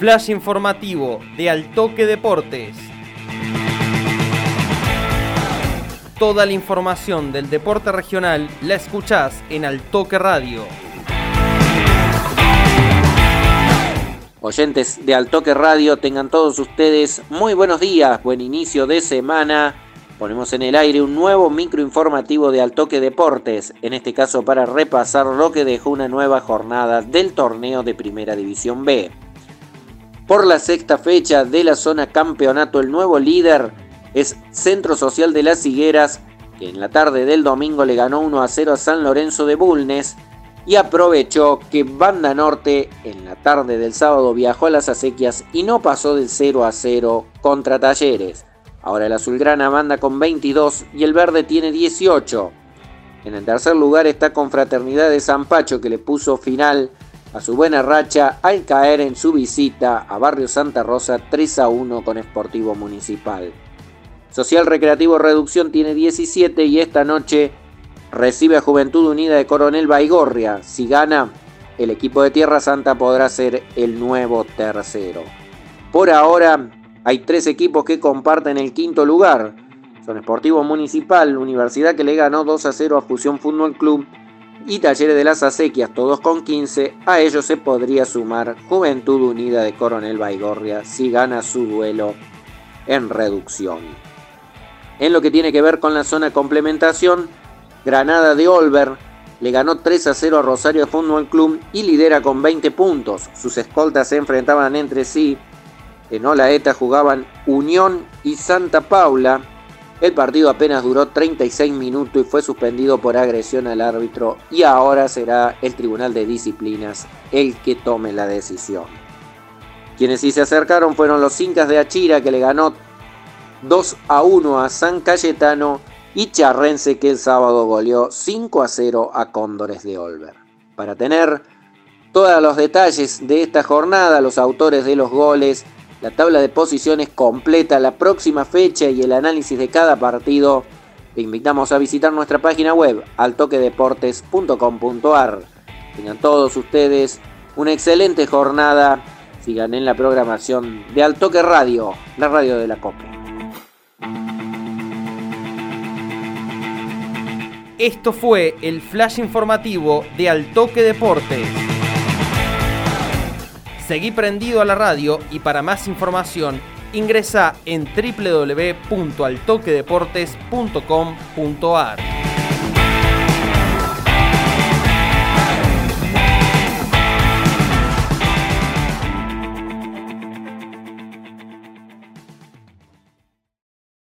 Flash informativo de Altoque Deportes. Toda la información del deporte regional la escuchás en Altoque Radio. Oyentes de Altoque Radio, tengan todos ustedes muy buenos días, buen inicio de semana. Ponemos en el aire un nuevo microinformativo de Altoque Deportes, en este caso para repasar lo que dejó una nueva jornada del torneo de Primera División B. Por la sexta fecha de la zona campeonato, el nuevo líder es Centro Social de las Higueras, que en la tarde del domingo le ganó 1 a 0 a San Lorenzo de Bulnes y aprovechó que Banda Norte en la tarde del sábado viajó a las acequias y no pasó del 0 a 0 contra Talleres. Ahora el azulgrana manda con 22 y el verde tiene 18. En el tercer lugar está Confraternidad de San Pacho que le puso final a su buena racha al caer en su visita a Barrio Santa Rosa 3 a 1 con Sportivo Municipal. Social Recreativo Reducción tiene 17 y esta noche recibe a Juventud Unida de Coronel Baigorria. Si gana, el equipo de Tierra Santa podrá ser el nuevo tercero. Por ahora hay tres equipos que comparten el quinto lugar. Son Sportivo Municipal, Universidad que le ganó 2 a 0 a Fusión Fútbol Club y Talleres de las Acequias, todos con 15. A ellos se podría sumar Juventud Unida de Coronel Baigorria si gana su duelo en reducción. En lo que tiene que ver con la zona complementación, Granada de Olver le ganó 3 a 0 a Rosario Fútbol Club y lidera con 20 puntos. Sus escoltas se enfrentaban entre sí. En Olaeta jugaban Unión y Santa Paula el partido apenas duró 36 minutos y fue suspendido por agresión al árbitro y ahora será el Tribunal de Disciplinas el que tome la decisión. Quienes sí se acercaron fueron los Incas de Achira que le ganó 2 a 1 a San Cayetano y Charrense que el sábado goleó 5 a 0 a Cóndores de Olver. Para tener todos los detalles de esta jornada, los autores de los goles, la tabla de posiciones completa, la próxima fecha y el análisis de cada partido, te invitamos a visitar nuestra página web altoquedeportes.com.ar. Tengan todos ustedes una excelente jornada. Sigan en la programación de Altoque Radio, la radio de la COPE. Esto fue el flash informativo de Altoque Deportes. Seguí prendido a la radio y para más información ingresa en www.altoquedeportes.com.ar.